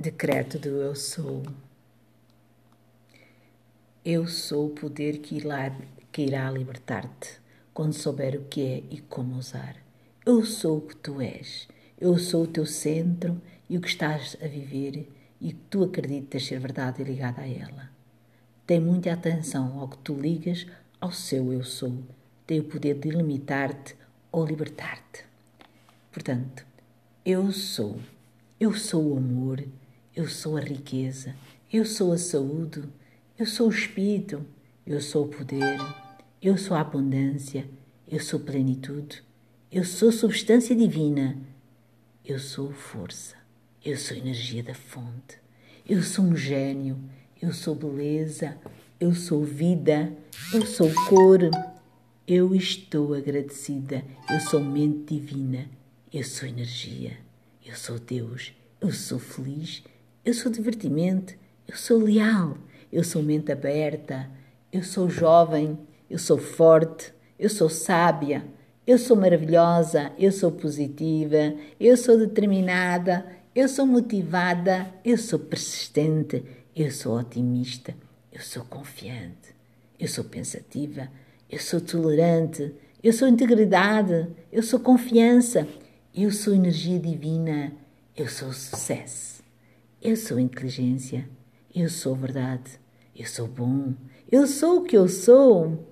Decreto do Eu Sou. Eu sou o poder que irá, que irá libertar-te quando souber o que é e como usar. Eu sou o que tu és. Eu sou o teu centro e o que estás a viver e que tu acreditas ser verdade e ligada a ela. Tem muita atenção ao que tu ligas ao seu eu sou. Tem o poder de limitar-te ou libertar-te. Portanto, eu sou. Eu sou o amor, eu sou a riqueza, eu sou a saúde, eu sou o espírito, eu sou o poder, eu sou a abundância, eu sou plenitude, eu sou substância divina, eu sou força, eu sou energia da fonte, eu sou um gênio, eu sou beleza, eu sou vida, eu sou cor, eu estou agradecida, eu sou mente divina, eu sou energia, eu sou Deus, eu sou feliz, eu sou divertimento, eu sou leal, eu sou mente aberta, eu sou jovem, eu sou forte, eu sou sábia, eu sou maravilhosa, eu sou positiva, eu sou determinada, eu sou motivada, eu sou persistente, eu sou otimista, eu sou confiante, eu sou pensativa, eu sou tolerante, eu sou integridade, eu sou confiança, eu sou energia divina, eu sou sucesso, eu sou inteligência, eu sou verdade, eu sou bom, eu sou o que eu sou,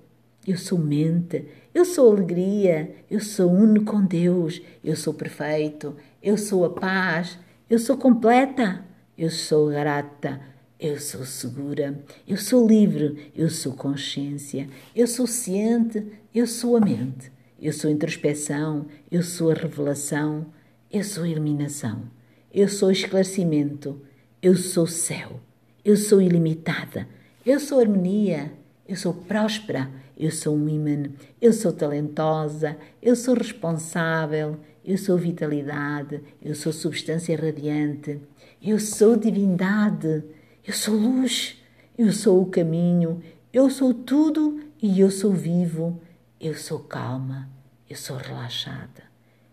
eu sou mente, eu sou alegria, eu sou uno com Deus, eu sou perfeito, eu sou a paz, eu sou completa, eu sou grata, eu sou segura, eu sou livre, eu sou consciência, eu sou ciente, eu sou a mente, eu sou introspeção, eu sou a revelação, eu sou iluminação, eu sou esclarecimento, eu sou céu, eu sou ilimitada, eu sou harmonia, eu sou próspera, eu sou um imã, eu sou talentosa, eu sou responsável, eu sou vitalidade, eu sou substância radiante, eu sou divindade. Eu sou luz, eu sou o caminho, eu sou tudo e eu sou vivo, eu sou calma, eu sou relaxada,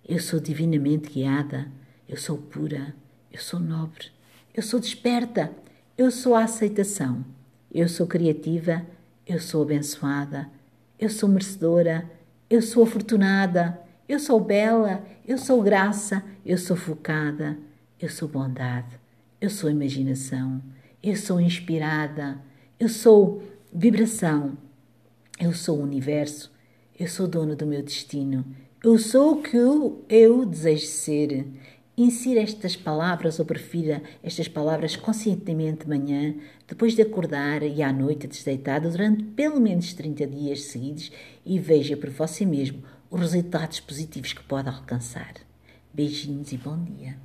eu sou divinamente guiada, eu sou pura, eu sou nobre, eu sou desperta, eu sou a aceitação, eu sou criativa, eu sou abençoada, eu sou merecedora, eu sou afortunada, eu sou bela, eu sou graça, eu sou focada, eu sou bondade, eu sou imaginação eu sou inspirada, eu sou vibração, eu sou o universo, eu sou dono do meu destino, eu sou o que eu, eu desejo ser. Insira estas palavras ou prefira estas palavras conscientemente de manhã, depois de acordar e à noite desdeitada durante pelo menos 30 dias seguidos e veja por você mesmo os resultados positivos que pode alcançar. Beijinhos e bom dia.